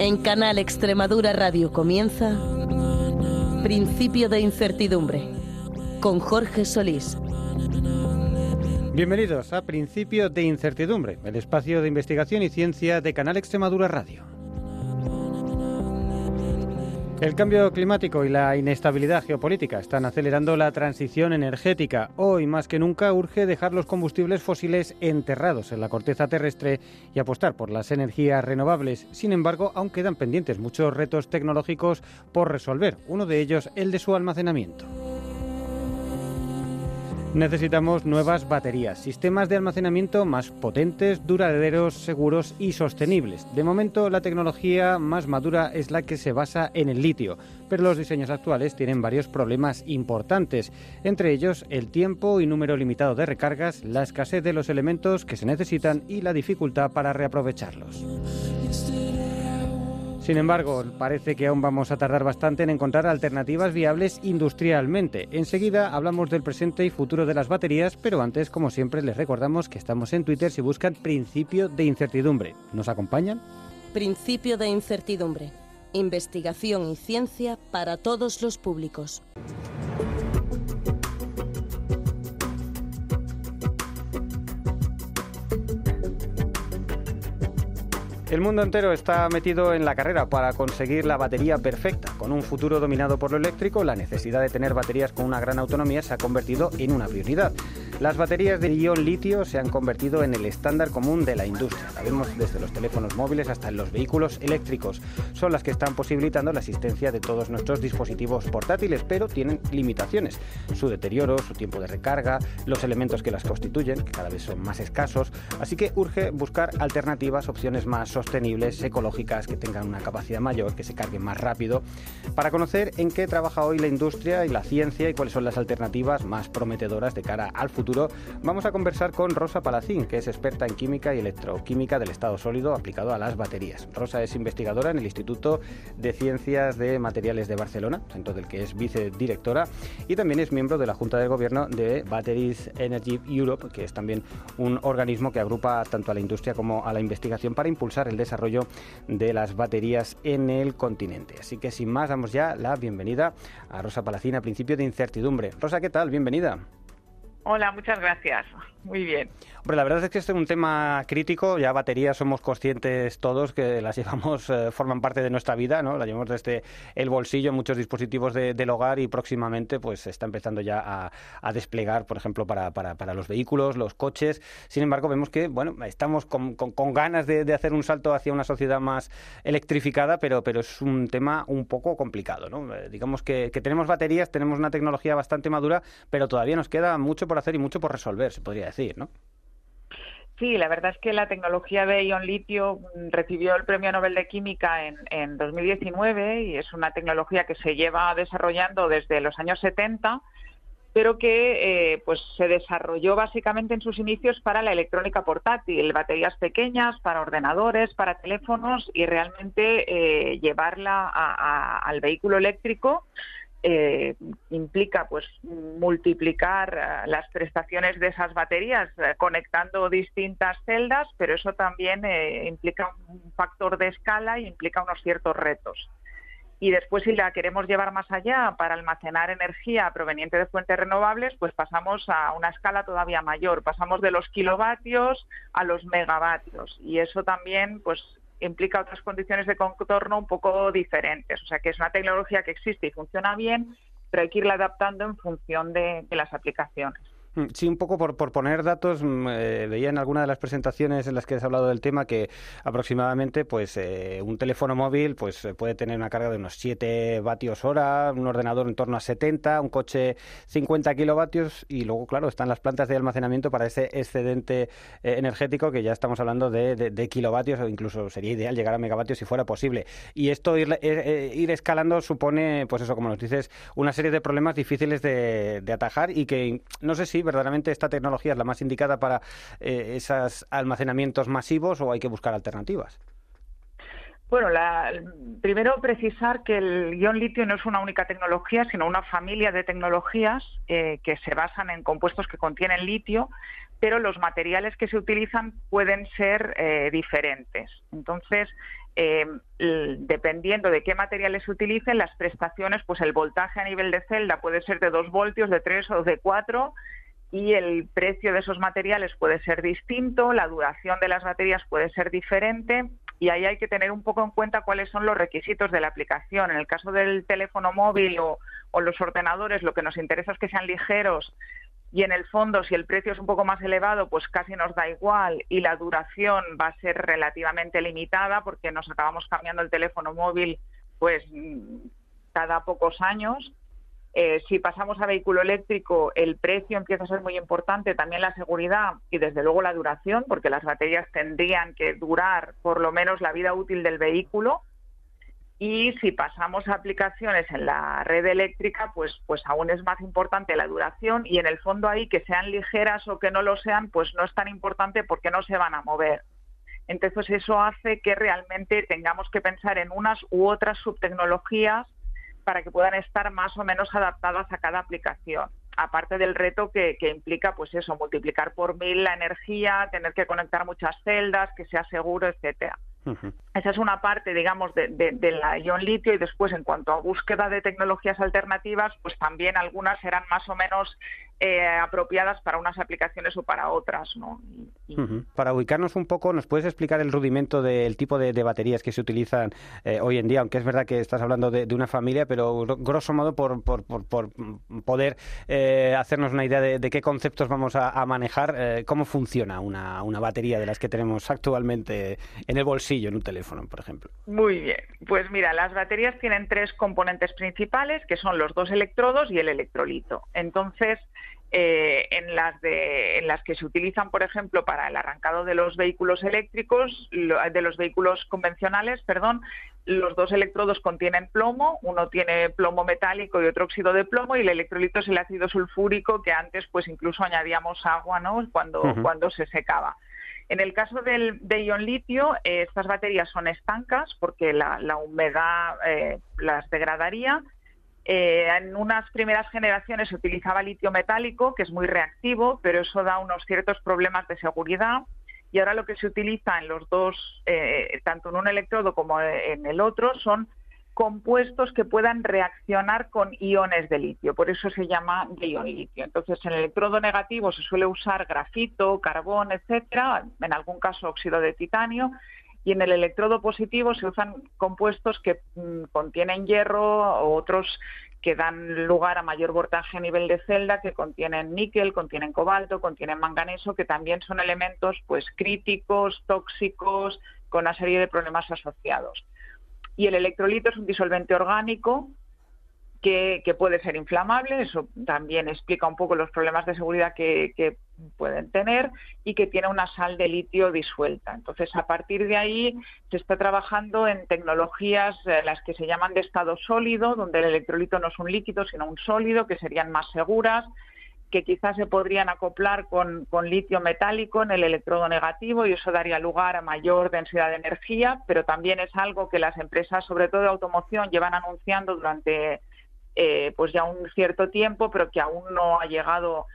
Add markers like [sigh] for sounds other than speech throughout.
En Canal Extremadura Radio comienza Principio de Incertidumbre con Jorge Solís. Bienvenidos a Principio de Incertidumbre, el espacio de investigación y ciencia de Canal Extremadura Radio. El cambio climático y la inestabilidad geopolítica están acelerando la transición energética. Hoy más que nunca urge dejar los combustibles fósiles enterrados en la corteza terrestre y apostar por las energías renovables. Sin embargo, aún quedan pendientes muchos retos tecnológicos por resolver, uno de ellos el de su almacenamiento. Necesitamos nuevas baterías, sistemas de almacenamiento más potentes, duraderos, seguros y sostenibles. De momento, la tecnología más madura es la que se basa en el litio, pero los diseños actuales tienen varios problemas importantes, entre ellos el tiempo y número limitado de recargas, la escasez de los elementos que se necesitan y la dificultad para reaprovecharlos. Sin embargo, parece que aún vamos a tardar bastante en encontrar alternativas viables industrialmente. Enseguida hablamos del presente y futuro de las baterías, pero antes, como siempre, les recordamos que estamos en Twitter si buscan Principio de Incertidumbre. ¿Nos acompañan? Principio de Incertidumbre. Investigación y ciencia para todos los públicos. El mundo entero está metido en la carrera para conseguir la batería perfecta. Con un futuro dominado por lo eléctrico, la necesidad de tener baterías con una gran autonomía se ha convertido en una prioridad. Las baterías de ion litio se han convertido en el estándar común de la industria. La vemos desde los teléfonos móviles hasta en los vehículos eléctricos. Son las que están posibilitando la existencia de todos nuestros dispositivos portátiles, pero tienen limitaciones. Su deterioro, su tiempo de recarga, los elementos que las constituyen, que cada vez son más escasos. Así que urge buscar alternativas, opciones más sostenibles, ecológicas, que tengan una capacidad mayor, que se carguen más rápido. Para conocer en qué trabaja hoy la industria y la ciencia y cuáles son las alternativas más prometedoras de cara al futuro, vamos a conversar con Rosa Palacín, que es experta en química y electroquímica del estado sólido aplicado a las baterías. Rosa es investigadora en el Instituto de Ciencias de Materiales de Barcelona, centro del que es vicedirectora, y también es miembro de la Junta de Gobierno de Batteries Energy Europe, que es también un organismo que agrupa tanto a la industria como a la investigación para impulsar el desarrollo de las baterías en el continente. Así que sin más, damos ya la bienvenida a Rosa Palacín a principio de incertidumbre. Rosa, ¿qué tal? Bienvenida. Hola, muchas gracias. Muy bien. Hombre, la verdad es que este es un tema crítico. Ya baterías somos conscientes todos que las llevamos, eh, forman parte de nuestra vida, ¿no? Las llevamos desde el bolsillo muchos dispositivos del hogar y próximamente pues se está empezando ya a, desplegar, por ejemplo, para, los vehículos, los coches. Sin embargo, vemos que, bueno, estamos con, con, ganas de, hacer un salto hacia una sociedad más electrificada, pero, pero es un tema un poco complicado, ¿no? Eh, digamos que, que tenemos baterías, tenemos una tecnología bastante madura, pero todavía nos queda mucho por hacer y mucho por resolver, se podría decir, ¿no? Sí, la verdad es que la tecnología de ion litio recibió el Premio Nobel de Química en, en 2019 y es una tecnología que se lleva desarrollando desde los años 70 pero que eh, pues se desarrolló básicamente en sus inicios para la electrónica portátil, baterías pequeñas para ordenadores, para teléfonos y realmente eh, llevarla al vehículo eléctrico eh, implica pues multiplicar eh, las prestaciones de esas baterías eh, conectando distintas celdas, pero eso también implica un factor de escala y implica unos ciertos retos. Y después, si la queremos llevar más allá para almacenar energía proveniente de fuentes renovables, pues pasamos a una escala todavía mayor. Pasamos de los kilovatios a los megavatios. Y eso también, pues, implica otras condiciones de contorno un poco diferentes. O sea que es una tecnología que existe y funciona bien, pero hay que irla adaptando en función de, de las aplicaciones. Mm, sí, un poco por, por poner datos, mm, eh, veía en alguna de las presentaciones en las que has hablado del tema que aproximadamente pues eh, un teléfono móvil pues eh, puede tener una carga de unos 7 vatios hora, un ordenador en torno a 70, un coche 50 kilovatios y luego, claro, están las plantas de almacenamiento para ese excedente energético que ya estamos hablando de, de, kilovatios o incluso sería ideal llegar a megavatios si fuera posible. Y esto ir, ir escalando supone, pues eso, como nos dices, una serie de problemas difíciles de, de atajar y que no sé si ¿Verdaderamente esta tecnología es la más indicada para eh, esos almacenamientos masivos o hay que buscar alternativas? Bueno, primero precisar que el ion litio no es una única tecnología, sino una familia de tecnologías eh, que se basan en compuestos que contienen litio, pero los materiales que se utilizan pueden ser eh, diferentes. Entonces, dependiendo de qué materiales se utilicen, las prestaciones, pues el voltaje a nivel de celda puede ser de 2 voltios, de 3 o de 4 y el precio de esos materiales puede ser distinto, la duración de las baterías puede ser diferente y ahí hay que tener un poco en cuenta cuáles son los requisitos de la aplicación. En el caso del teléfono móvil o, los ordenadores, lo que nos interesa es que sean ligeros y en el fondo, si el precio es un poco más elevado, pues casi nos da igual y la duración va a ser relativamente limitada porque nos acabamos cambiando el teléfono móvil pues cada pocos años. Eh, si pasamos a vehículo eléctrico, el precio empieza a ser muy importante, también la seguridad y desde luego la duración, porque las baterías tendrían que durar por lo menos la vida útil del vehículo. Y si pasamos a aplicaciones en la red eléctrica, pues, pues aún es más importante la duración y en el fondo ahí que sean ligeras o que no lo sean, pues no es tan importante porque no se van a mover. Entonces eso hace que realmente tengamos que pensar en unas u otras subtecnologías para que puedan estar más o menos adaptadas a cada aplicación. Aparte del reto que, implica, pues eso, multiplicar por mil la energía, tener que conectar muchas celdas, que sea seguro, etcétera. Esa es una parte, digamos, de, la ion litio y después, en cuanto a búsqueda de tecnologías alternativas, pues también algunas serán más o menos eh, apropiadas para unas aplicaciones o para otras. Para ubicarnos un poco, ¿nos puedes explicar el rudimento del tipo de, baterías que se utilizan eh, hoy en día? Aunque es verdad que estás hablando de, una familia, pero grosso modo por, poder eh, hacernos una idea de, qué conceptos vamos a, manejar, cómo funciona una batería de las que tenemos actualmente en el bolsillo, en un teléfono, por ejemplo. Muy bien. Pues mira, las baterías tienen tres componentes principales, que son los dos electrodos y el electrolito. Entonces, eh, en, las de, en las que se utilizan, por ejemplo, para el arrancado de los vehículos eléctricos, de los vehículos convencionales, perdón, los dos electrodos contienen plomo, uno tiene plomo metálico y otro óxido de plomo, y el electrolito es el ácido sulfúrico que antes, pues incluso añadíamos agua, ¿no? Cuando, cuando se secaba. En el caso del, de ion litio, eh, estas baterías son estancas porque la, humedad eh, las degradaría eh, en unas primeras generaciones se utilizaba litio metálico, que es muy reactivo, pero eso da unos ciertos problemas de seguridad. Y ahora lo que se utiliza en los dos, eh, tanto en un electrodo como en el otro, son compuestos que puedan reaccionar con iones de litio. Por eso se llama de ion litio. Entonces, en el electrodo negativo se suele usar grafito, carbón, etcétera, en algún caso óxido de titanio, y en el electrodo positivo se usan compuestos que mm, contienen hierro o otros que dan lugar a mayor voltaje a nivel de celda, que contienen níquel, contienen cobalto, contienen manganeso, que también son elementos pues críticos, tóxicos, con una serie de problemas asociados. Y el electrolito es un disolvente orgánico que, puede ser inflamable, eso también explica un poco los problemas de seguridad que, pueden tener y que tiene una sal de litio disuelta. Entonces, a partir de ahí se está trabajando en tecnologías eh, las que se llaman de estado sólido, donde el electrolito no es un líquido, sino un sólido, que serían más seguras, que quizás se podrían acoplar con, litio metálico en el electrodo negativo y eso daría lugar a mayor densidad de energía, pero también es algo que las empresas, sobre todo de automoción, llevan anunciando durante eh, pues ya un cierto tiempo, pero que aún no ha llegado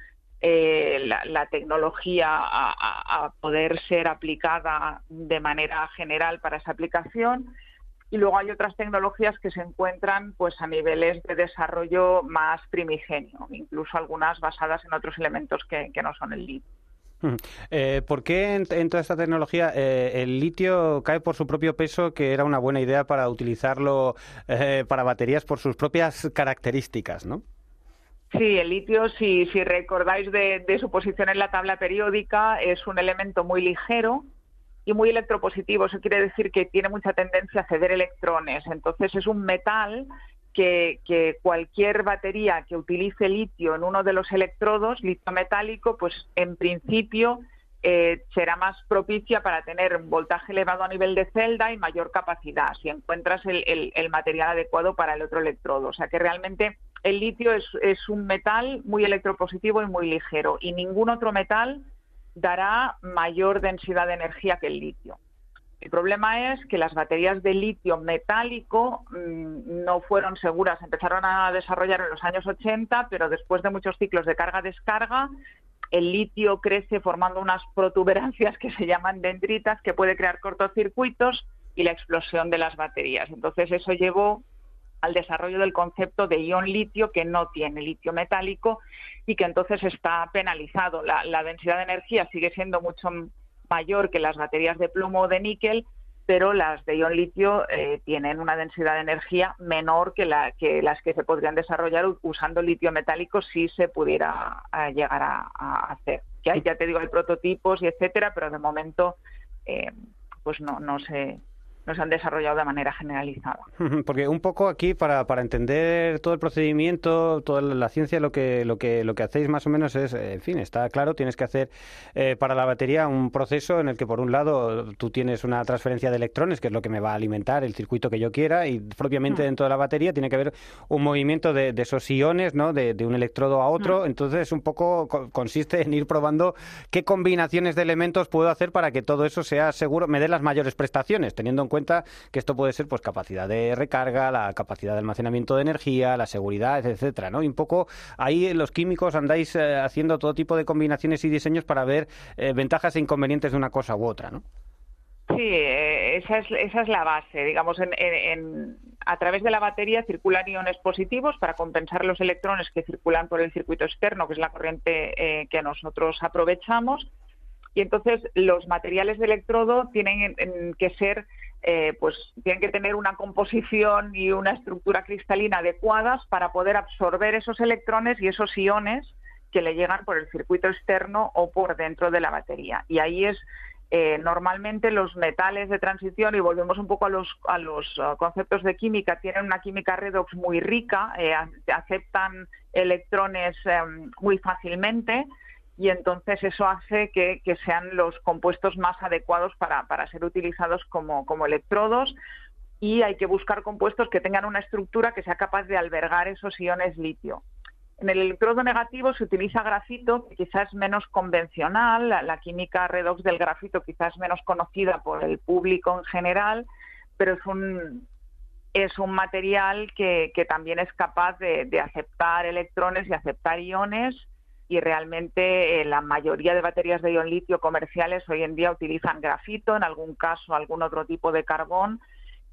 eh, la, tecnología a, poder ser aplicada de manera general para esa aplicación. Y luego hay otras tecnologías que se encuentran pues a niveles de desarrollo más primigenio, incluso algunas basadas en otros elementos que, que no son el litio. Eh, ¿Por qué en, toda esta tecnología eh, el litio cae por su propio peso, que era una buena idea para utilizarlo eh, para baterías por sus propias características, ¿no? Sí, el litio, si, si recordáis de, de su posición en la tabla periódica, es un elemento muy ligero, y muy electropositivo. Eso quiere decir que tiene mucha tendencia a ceder electrones. Entonces es un metal que, cualquier batería que utilice litio en uno de los electrodos, litio metálico, pues en principio eh, será más propicia para tener un voltaje elevado a nivel de celda y mayor capacidad, si encuentras el, material adecuado para el otro electrodo. O sea que realmente el litio es, es un metal muy electropositivo y muy ligero y ningún otro metal dará mayor densidad de energía que el litio. El problema es que las baterías de litio metálico mm, no fueron seguras. Empezaron a desarrollar en los años 80, pero después de muchos ciclos de carga-descarga, el litio crece formando unas protuberancias que se llaman dendritas, que puede crear cortocircuitos y la explosión de las baterías. Entonces eso llevó al desarrollo del concepto de ion litio que no tiene litio metálico y que entonces está penalizado. La, la densidad de energía sigue siendo mucho mayor que las baterías de plomo o de níquel, pero las de ion litio eh, tienen una densidad de energía menor que, la, que las que se podrían desarrollar usando litio metálico si se pudiera llegar a, hacer. Ya, ya te digo, hay prototipos y etcétera, pero de momento eh, pues no, no se no se han desarrollado de manera generalizada. [laughs] Porque un poco aquí para, para entender todo el procedimiento, toda la ciencia, lo que lo que lo que hacéis más o menos es, en fin, está claro, tienes que hacer eh, para la batería un proceso en el que por un lado tú tienes una transferencia de electrones, que es lo que me va a alimentar el circuito que yo quiera, y propiamente mm. dentro de la batería tiene que haber un movimiento de, esos iones, ¿no? De, un electrodo a otro. Mm. Entonces un poco consiste en ir probando qué combinaciones de elementos puedo hacer para que todo eso sea seguro, me dé las mayores prestaciones, teniendo en cuenta que esto puede ser pues capacidad de recarga, la capacidad de almacenamiento de energía, la seguridad, etcétera, ¿no? Y un poco ahí los químicos andáis eh, haciendo todo tipo de combinaciones y diseños para ver eh, ventajas e inconvenientes de una cosa u otra, ¿no? Sí, eh, esa es, esa es la base. Digamos, en, a través de la batería circulan iones positivos para compensar los electrones que circulan por el circuito externo, que es la corriente que nosotros aprovechamos. Y entonces los materiales de electrodo tienen que ser eh, pues tienen que tener una composición y una estructura cristalina adecuadas para poder absorber esos electrones y esos iones que le llegan por el circuito externo o por dentro de la batería. Y ahí es eh, normalmente los metales de transición, y volvemos un poco a los, a los uh, conceptos de química, tienen una química redox muy rica, eh, aceptan electrones em, muy fácilmente y entonces eso hace que, sean los compuestos más adecuados para, ser utilizados como, electrodos y hay que buscar compuestos que tengan una estructura que sea capaz de albergar esos iones litio. En el electrodo negativo se utiliza grafito, que quizás es menos convencional, la, química redox del grafito quizás menos conocida por el público en general, pero es un, es un material que, también es capaz de, de aceptar electrones y aceptar iones y realmente eh, la mayoría de baterías de ion litio comerciales hoy en día utilizan grafito, en algún caso algún otro tipo de carbón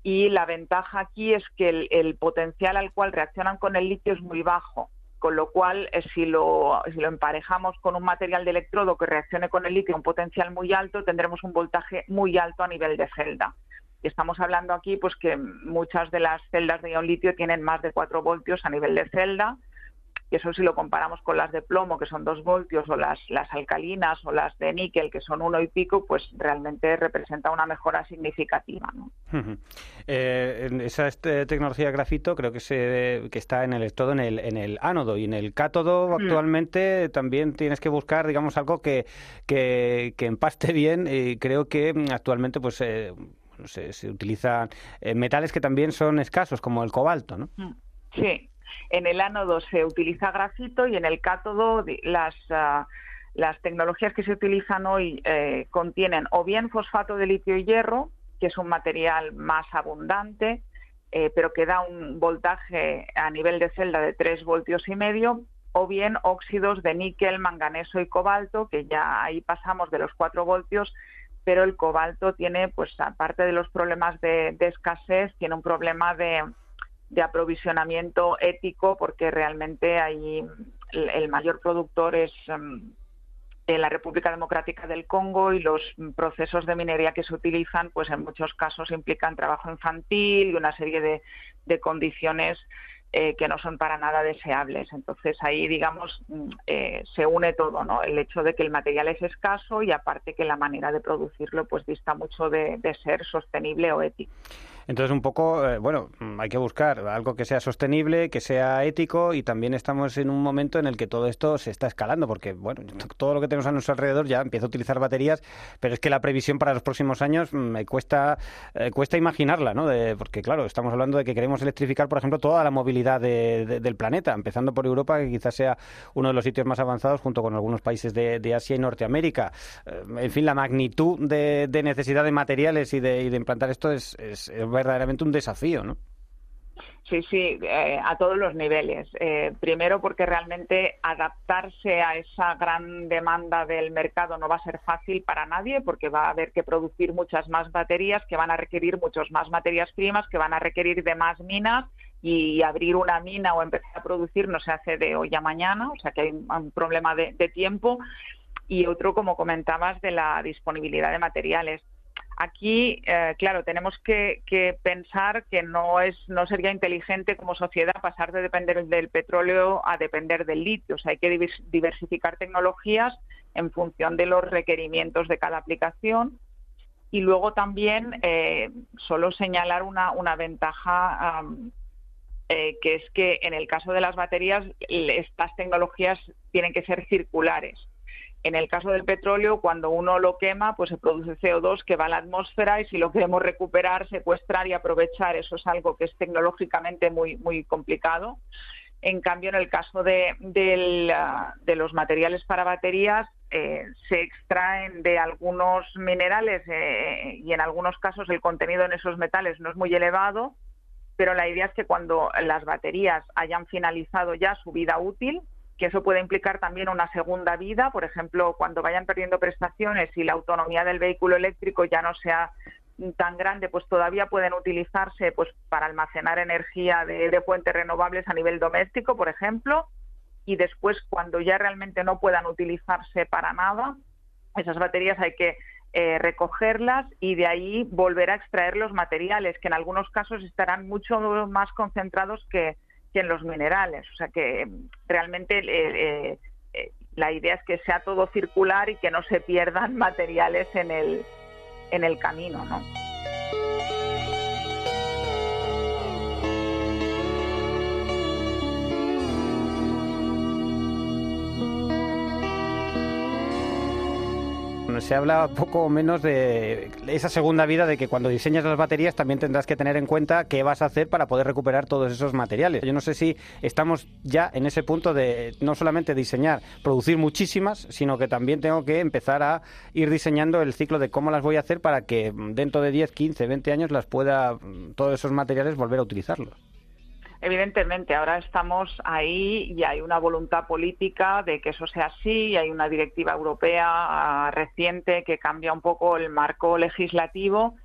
y la ventaja aquí es que el, potencial al cual reaccionan con el litio es muy bajo, con lo cual eh, si, lo, si lo emparejamos con un material de electrodo que reaccione con el litio a un potencial muy alto, tendremos un voltaje muy alto a nivel de celda. Y estamos hablando aquí pues que muchas de las celdas de ion litio tienen más de 4 voltios a nivel de celda, y eso si lo comparamos con las de plomo, que son dos voltios, o las, las alcalinas o las de níquel, que son uno y pico, pues realmente representa una mejora significativa. ¿no? Eh, esa este, tecnología de grafito creo que, se, que está en el electrodo, en el, en el ánodo, y en el cátodo mm. actualmente también tienes que buscar, digamos, algo que, que, empaste bien, y creo que actualmente pues eh, se, se, utilizan eh, metales que también son escasos, como el cobalto, ¿no? Mm. Sí, en el ánodo se utiliza grafito y en el cátodo las, ah, las tecnologías que se utilizan hoy eh, contienen o bien fosfato de litio y hierro, que es un material más abundante, eh, pero que da un voltaje a nivel de celda de 3 voltios y medio, o bien óxidos de níquel, manganeso y cobalto, que ya ahí pasamos de los 4 voltios, pero el cobalto tiene, pues aparte de los problemas de escasez, tiene un problema de, de aprovisionamiento ético, porque realmente ahí el mayor productor es em, la República Democrática del Congo y los procesos de minería que se utilizan, pues en muchos casos implican trabajo infantil y una serie de, de condiciones eh, que no son para nada deseables. Entonces ahí, digamos, mm, eh, se une todo, ¿no? El hecho de que el material es escaso y aparte que la manera de producirlo, pues dista mucho de, ser sostenible o ético. Entonces, un poco, eh, bueno, hay que buscar algo que sea sostenible, que sea ético y también estamos en un momento en el que todo esto se está escalando, porque, bueno, todo lo que tenemos a nuestro alrededor ya empieza a utilizar baterías, pero es que la previsión para los próximos años mm, me cuesta, eh, cuesta imaginarla, ¿no? porque, claro, estamos hablando de que queremos electrificar, por ejemplo, toda la movilidad del planeta, empezando por Europa, que quizás sea uno de los sitios más avanzados junto con algunos países de, Asia y Norteamérica. Eh, en fin, la magnitud de, necesidad de materiales y de, implantar esto es, es, verdaderamente un desafío, ¿no? Sí, sí, eh, a todos los niveles. Eh, primero porque realmente adaptarse a esa gran demanda del mercado no va a ser fácil para nadie porque va a haber que producir muchas más baterías que van a requerir muchos más materias primas, que van a requerir de más minas y abrir una mina o empezar a producir no se hace de hoy a mañana, o sea que hay un problema de tiempo y otro, como comentabas, de la disponibilidad de materiales. Aquí, eh, claro, tenemos que, pensar que no es, no sería inteligente como sociedad pasar de depender del petróleo a depender del litio. O sea, hay que diversificar tecnologías en función de los requerimientos de cada aplicación. Y luego también eh, solo señalar una, ventaja eh, que es que en el caso de las baterías estas tecnologías tienen que ser circulares. En el caso del petróleo, cuando uno lo quema, pues se produce CO2 que va a la atmósfera y si lo queremos recuperar, secuestrar y aprovechar, eso es algo que es tecnológicamente muy, muy complicado. En cambio, en el caso de, ah, los materiales para baterías, eh, se extraen de algunos minerales eh, y en algunos casos el contenido en esos metales no es muy elevado, pero la idea es que cuando las baterías hayan finalizado ya su vida útil, que eso puede implicar también una segunda vida, por ejemplo, cuando vayan perdiendo prestaciones y la autonomía del vehículo eléctrico ya no sea tan grande, pues todavía pueden utilizarse pues para almacenar energía de, fuentes renovables a nivel doméstico, por ejemplo, y después cuando ya realmente no puedan utilizarse para nada, esas baterías hay que eh, recogerlas y de ahí volver a extraer los materiales, que en algunos casos estarán mucho más concentrados que, que en los minerales. O sea que realmente eh, eh, la idea es que sea todo circular y que no se pierdan [laughs] materiales en el, en el camino, ¿no? Se habla poco menos de esa segunda vida de que cuando diseñas las baterías también tendrás que tener en cuenta qué vas a hacer para poder recuperar todos esos materiales. Yo no sé si estamos ya en ese punto de no solamente diseñar, producir muchísimas, sino que también tengo que empezar a ir diseñando el ciclo de cómo las voy a hacer para que dentro de 10, 15, 20 años las pueda todos esos materiales volver a utilizarlos. Evidentemente, ahora estamos ahí y hay una voluntad política de que eso sea así, y hay una directiva europea ah, reciente que cambia un poco el marco legislativo.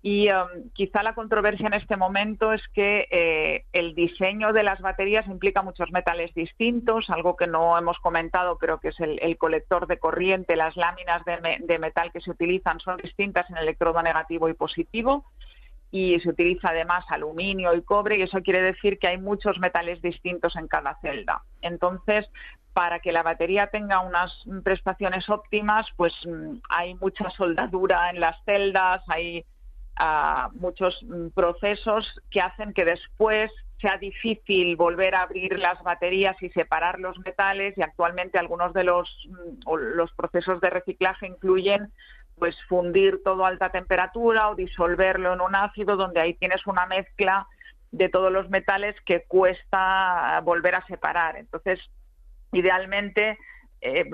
Y um, quizá la controversia en este momento es que eh, el diseño de las baterías implica muchos metales distintos, algo que no hemos comentado, pero que es el, colector de corriente, las láminas de, metal que se utilizan son distintas en electrodo negativo y positivo y se utiliza además aluminio y cobre y eso quiere decir que hay muchos metales distintos en cada celda. Entonces, para que la batería tenga unas prestaciones óptimas, pues mm, hay mucha soldadura en las celdas, hay ah, muchos mm, procesos que hacen que después sea difícil volver a abrir las baterías y separar los metales y actualmente algunos de los, mm, los procesos de reciclaje incluyen pues fundir todo a alta temperatura o disolverlo en un ácido donde ahí tienes una mezcla de todos los metales que cuesta volver a separar. Entonces, idealmente eh,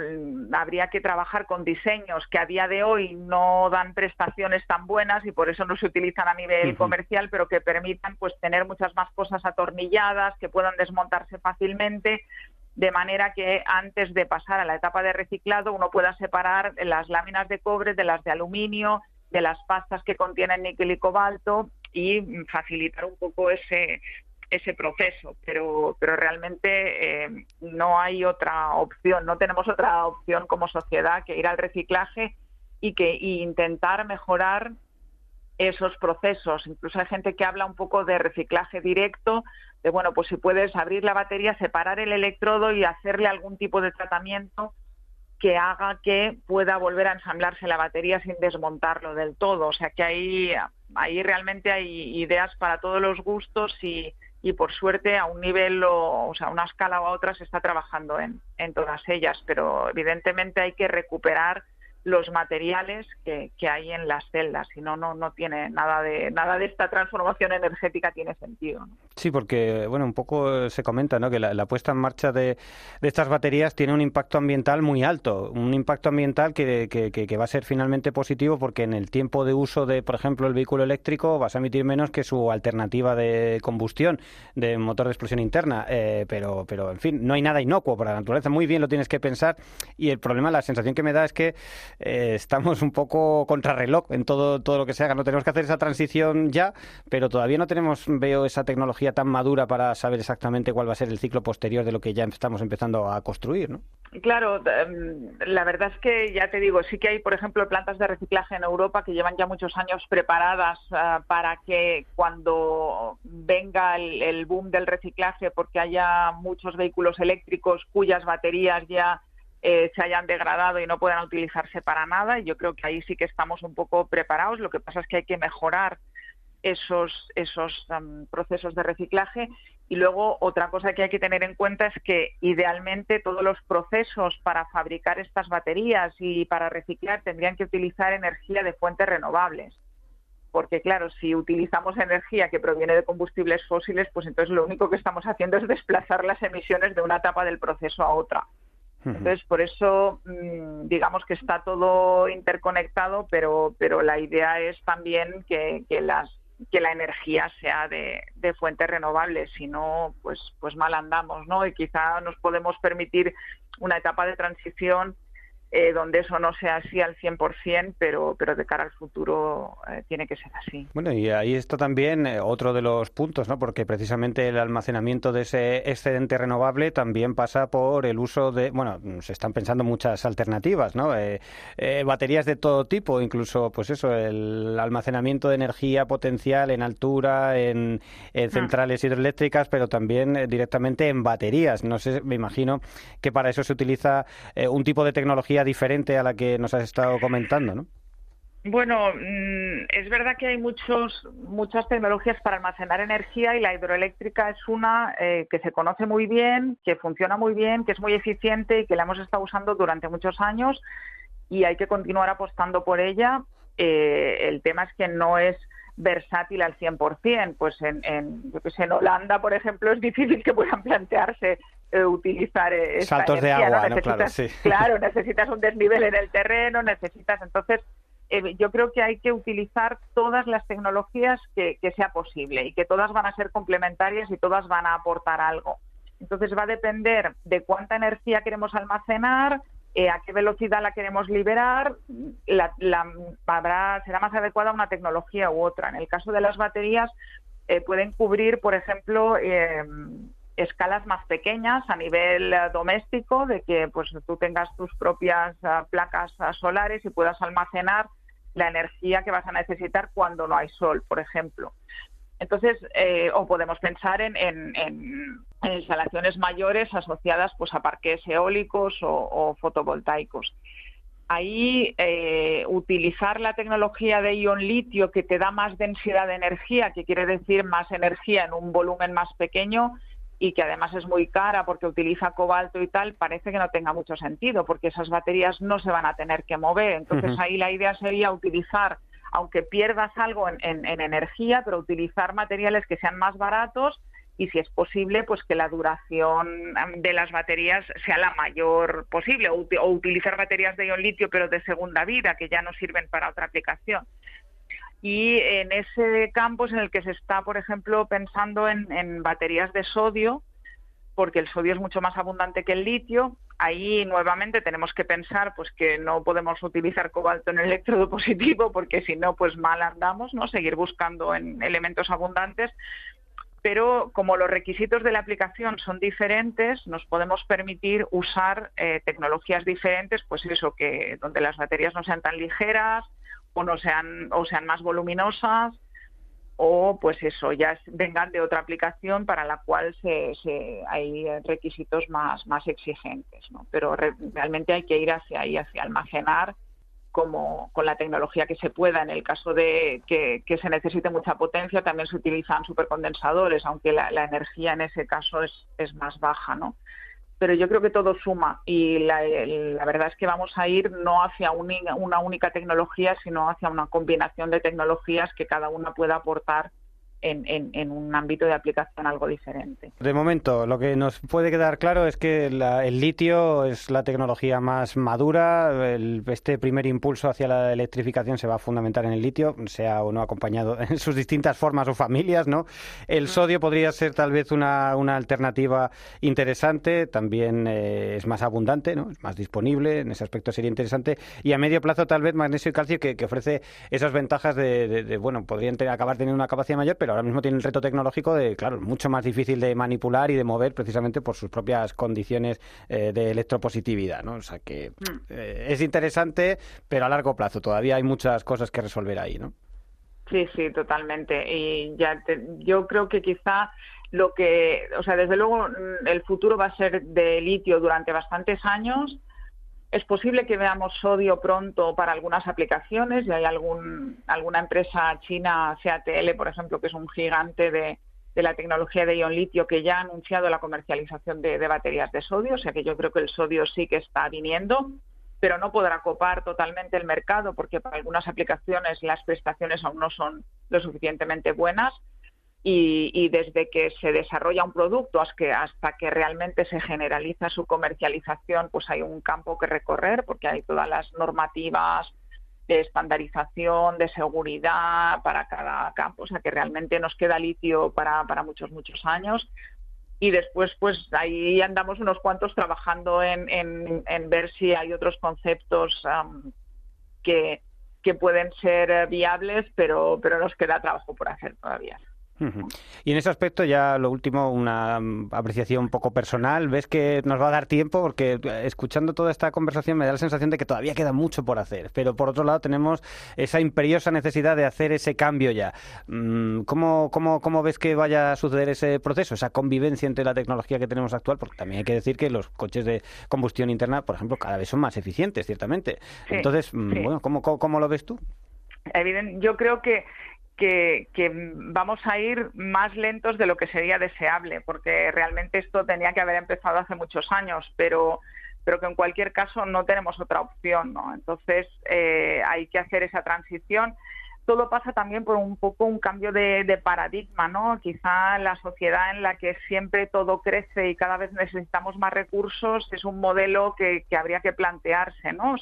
habría que trabajar con diseños que a día de hoy no dan prestaciones tan buenas y por eso no se utilizan a nivel comercial, pero que permitan pues tener muchas más cosas atornilladas, que puedan desmontarse fácilmente de manera que antes de pasar a la etapa de reciclado uno pueda separar las láminas de cobre de las de aluminio, de las pastas que contienen níquel y cobalto y facilitar un poco ese ese proceso, pero pero realmente eh, no hay otra opción, no tenemos otra opción como sociedad que ir al reciclaje y que y intentar mejorar esos procesos. Incluso hay gente que habla un poco de reciclaje directo, de bueno, pues si puedes abrir la batería, separar el electrodo y hacerle algún tipo de tratamiento que haga que pueda volver a ensamblarse la batería sin desmontarlo del todo. O sea que ahí, ahí realmente hay ideas para todos los gustos y, y por suerte a un nivel o, o sea, a una escala o a otra se está trabajando en, en todas ellas, pero evidentemente hay que recuperar los materiales que, que, hay en las celdas, si no, no, no tiene nada de, nada de esta transformación energética tiene sentido. Sí, porque bueno, un poco se comenta ¿no? que la, la puesta en marcha de, de, estas baterías tiene un impacto ambiental muy alto, un impacto ambiental que, que, que, va a ser finalmente positivo porque en el tiempo de uso de, por ejemplo, el vehículo eléctrico vas a emitir menos que su alternativa de combustión, de motor de explosión interna, eh, pero, pero en fin, no hay nada inocuo para la naturaleza, muy bien lo tienes que pensar y el problema, la sensación que me da es que eh, estamos un poco contrarreloj en todo, todo lo que se haga. No tenemos que hacer esa transición ya, pero todavía no tenemos, veo, esa tecnología tan madura para saber exactamente cuál va a ser el ciclo posterior de lo que ya estamos empezando a construir, ¿no? Claro, em, la verdad es que ya te digo, sí que hay, por ejemplo, plantas de reciclaje en Europa que llevan ya muchos años preparadas uh, para que cuando venga el boom del reciclaje, porque haya muchos vehículos eléctricos cuyas baterías ya eh, se hayan degradado y no puedan utilizarse para nada. Yo creo que ahí sí que estamos un poco preparados. Lo que pasa es que hay que mejorar esos, esos procesos de reciclaje. Y luego otra cosa que hay que tener en cuenta es que idealmente todos los procesos para fabricar estas baterías y para reciclar tendrían que utilizar energía de fuentes renovables. Porque claro, si utilizamos energía que proviene de combustibles fósiles, pues entonces lo único que estamos haciendo es desplazar las emisiones de una etapa del proceso a otra. Entonces, por eso, mm, digamos que está todo interconectado, pero, pero la idea es también que, que las que la energía sea de, de fuentes renovables, si no, pues, pues mal andamos, ¿no? Y quizá nos podemos permitir una etapa de transición eh, donde eso no sea así al 100%, pero, pero de cara al futuro eh, tiene que ser así. Bueno, y ahí está también eh, otro de los puntos, ¿no? Porque precisamente el almacenamiento de ese excedente renovable también pasa por el uso de, bueno, se están pensando muchas alternativas, ¿no? Eh, baterías de todo tipo, incluso, pues eso, el almacenamiento de energía potencial en altura, en, en centrales hidroeléctricas, pero también directamente en baterías. No sé, me imagino que para eso se utiliza un tipo de tecnología diferente a la que nos has estado comentando, ¿no? Bueno, mm, es verdad que hay muchos, muchas tecnologías para almacenar energía y la hidroeléctrica es una eh, que se conoce muy bien, que funciona muy bien, que es muy eficiente y que la hemos estado usando durante muchos años y hay que continuar apostando por ella. Eh, el tema es que no es versátil al 100%. Pues en, en, yo que en Holanda, por ejemplo, es difícil que puedan plantearse utilizar esta saltos energía, de agua, ¿no? ¿no? Claro, sí. claro, [laughs] necesitas un desnivel en el terreno, necesitas entonces eh, yo creo que hay que utilizar todas las tecnologías que, que, sea posible y que todas van a ser complementarias y todas van a aportar algo. Entonces va a depender de cuánta energía queremos almacenar, eh, a qué velocidad la queremos liberar, la, la, habrá, será más adecuada una tecnología u otra. En el caso de las baterías, eh, pueden cubrir, por ejemplo, eh, escalas más pequeñas a nivel uh, doméstico, de que pues tú tengas tus propias uh, placas uh, solares y puedas almacenar la energía que vas a necesitar cuando no hay sol, por ejemplo. Entonces, eh, o podemos pensar en, instalaciones mayores asociadas pues, a parques eólicos o, fotovoltaicos. Ahí eh, utilizar la tecnología de ion litio que te da más densidad de energía, que quiere decir más energía en un volumen más pequeño, y que además es muy cara porque utiliza cobalto y tal, parece que no tenga mucho sentido porque esas baterías no se van a tener que mover. Entonces uh -huh. ahí la idea sería utilizar, aunque pierdas algo en, en, en, energía, pero utilizar materiales que sean más baratos y si es posible, pues que la duración de las baterías sea la mayor posible o, o utilizar baterías de ion litio pero de segunda vida que ya no sirven para otra aplicación y en ese campo es en el que se está, por ejemplo, pensando en, baterías de sodio, porque el sodio es mucho más abundante que el litio. Ahí nuevamente tenemos que pensar pues que no podemos utilizar cobalto en el electrodo positivo, porque si no, pues mal andamos, ¿no? Seguir buscando en elementos abundantes. Pero como los requisitos de la aplicación son diferentes, nos podemos permitir usar eh, tecnologías diferentes, pues eso, que donde las baterías no sean tan ligeras, o no sean o sean más voluminosas o pues eso ya vengan de otra aplicación para la cual se, hay requisitos más, más exigentes. ¿no? Pero realmente hay que ir hacia ahí, hacia almacenar como con la tecnología que se pueda. En el caso de que, se necesite mucha potencia, también se utilizan supercondensadores, aunque la, energía en ese caso es, es más baja, ¿no? Pero yo creo que todo suma y la, verdad es que vamos a ir no hacia una única tecnología, sino hacia una combinación de tecnologías que cada una pueda aportar en, un ámbito de aplicación algo diferente. De momento, lo que nos puede quedar claro es que el litio es la tecnología más madura. este primer impulso hacia la electrificación se va a fundamentar en el litio, sea o no acompañado [laughs] en sus distintas formas o familias, ¿no? El sodio podría ser tal vez una, alternativa interesante, también eh, es más abundante, ¿no? Es más disponible, en ese aspecto sería interesante. Y a medio plazo tal vez magnesio y calcio que, ofrece esas ventajas de, bueno, podrían acabar teniendo una capacidad mayor, pero ahora mismo tiene el reto tecnológico de, claro, mucho más difícil de manipular y de mover precisamente por sus propias condiciones eh, de electropositividad, ¿no? O sea que mm. eh, es interesante, pero a largo plazo todavía hay muchas cosas que resolver ahí, ¿no? Sí, sí, totalmente. Y ya yo creo que quizá lo que, o sea, desde luego mm, el futuro va a ser de litio durante bastantes años es posible que veamos sodio pronto para algunas aplicaciones y hay algún, alguna empresa china, CATL, por ejemplo, que es un gigante de, la tecnología de ion litio que ya ha anunciado la comercialización de, baterías de sodio, o sea que yo creo que el sodio sí que está viniendo, pero no podrá copar totalmente el mercado porque para algunas aplicaciones las prestaciones aún no son lo suficientemente buenas y, desde que se desarrolla un producto hasta que, hasta que realmente se generaliza su comercialización, pues hay un campo que recorrer porque hay todas las normativas de estandarización, de seguridad para cada campo, o sea que realmente nos queda litio para, para muchos, muchos años. Y después, pues ahí andamos unos cuantos trabajando en, en, ver si hay otros conceptos que, que pueden ser viables, pero, pero nos queda trabajo por hacer todavía. Y en ese aspecto, ya lo último, una mm, apreciación un poco personal. ¿Ves que nos va a dar tiempo? Porque eh, escuchando toda esta conversación me da la sensación de que todavía queda mucho por hacer. Pero por otro lado, tenemos esa imperiosa necesidad de hacer ese cambio ya. Mm, ¿Cómo, cómo, cómo ves que vaya a suceder ese proceso, esa convivencia entre la tecnología que tenemos actual? Porque también hay que decir que los coches de combustión interna, por ejemplo, cada vez son más eficientes, ciertamente. Entonces, mm, bueno, ¿cómo, ¿cómo, lo ves tú? Evidente, yo creo que que, vamos a ir más lentos de lo que sería deseable, porque realmente esto tenía que haber empezado hace muchos años, pero, pero que en cualquier caso no tenemos otra opción, ¿no? Entonces eh, hay que hacer esa transición. Todo pasa también por un poco un cambio de, paradigma, ¿no? Quizá la sociedad en la que siempre todo crece y cada vez necesitamos más recursos es un modelo que, que habría que plantearse, ¿no?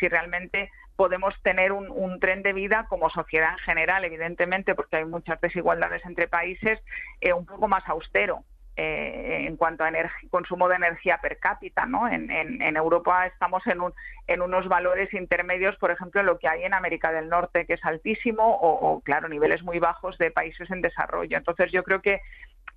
Si realmente podemos tener un, tren de vida como sociedad en general, evidentemente, porque hay muchas desigualdades entre países, eh, un poco más austero. Eh, en cuanto a consumo de energía per cápita, ¿no? En, Europa estamos en, un, en unos valores intermedios, por ejemplo, en lo que hay en América del Norte, que es altísimo, o, claro, niveles muy bajos de países en desarrollo. Entonces, yo creo que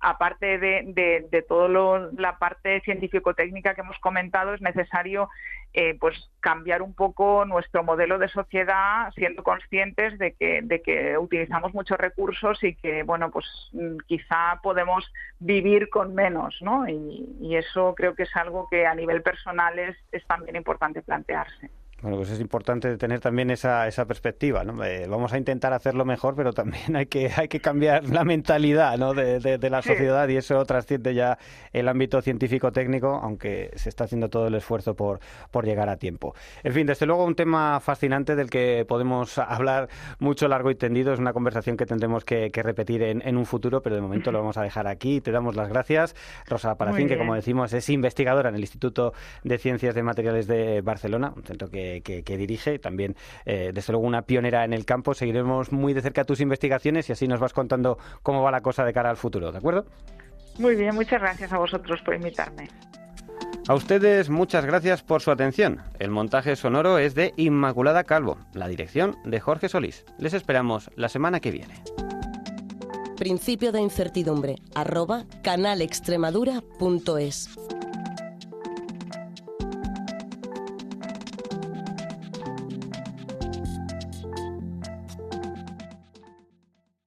aparte de, de, de toda la parte científico-técnica que hemos comentado, es necesario eh, pues cambiar un poco nuestro modelo de sociedad siendo conscientes de que, de que utilizamos muchos recursos y que bueno pues mm, quizá podemos vivir con menos ¿no? y, y eso creo que es algo que a nivel personal es, es también importante plantearse. Bueno, pues es importante tener también esa, esa perspectiva, ¿no? Eh, vamos a intentar hacerlo mejor, pero también hay que, hay que cambiar la mentalidad ¿no? de, de, la sociedad y eso trasciende ya el ámbito científico-técnico, aunque se está haciendo todo el esfuerzo por, por llegar a tiempo. En fin, desde luego un tema fascinante del que podemos hablar mucho largo y tendido, es una conversación que tendremos que, repetir en, en, un futuro, pero de momento lo vamos a dejar aquí. Te damos las gracias, Rosa Paracín, que como decimos es investigadora en el Instituto de Ciencias de Materiales de Barcelona, un centro que que, dirige, también eh, desde luego una pionera en el campo. Seguiremos muy de cerca tus investigaciones y así nos vas contando cómo va la cosa de cara al futuro, ¿de acuerdo? Muy bien, muchas gracias a vosotros por invitarme. A ustedes muchas gracias por su atención. El montaje sonoro es de Inmaculada Calvo, la dirección de Jorge Solís. Les esperamos la semana que viene. Principio de incertidumbre, arroba canalextremadura.es.